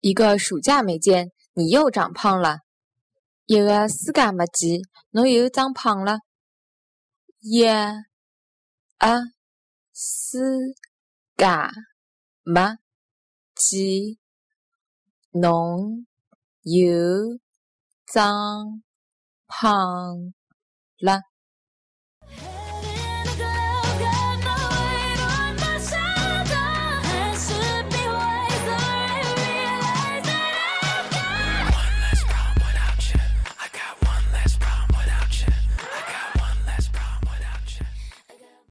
一个暑假没见，你又长胖了。一个暑假没见，侬又长胖了。一啊，暑假没见，侬又长胖了。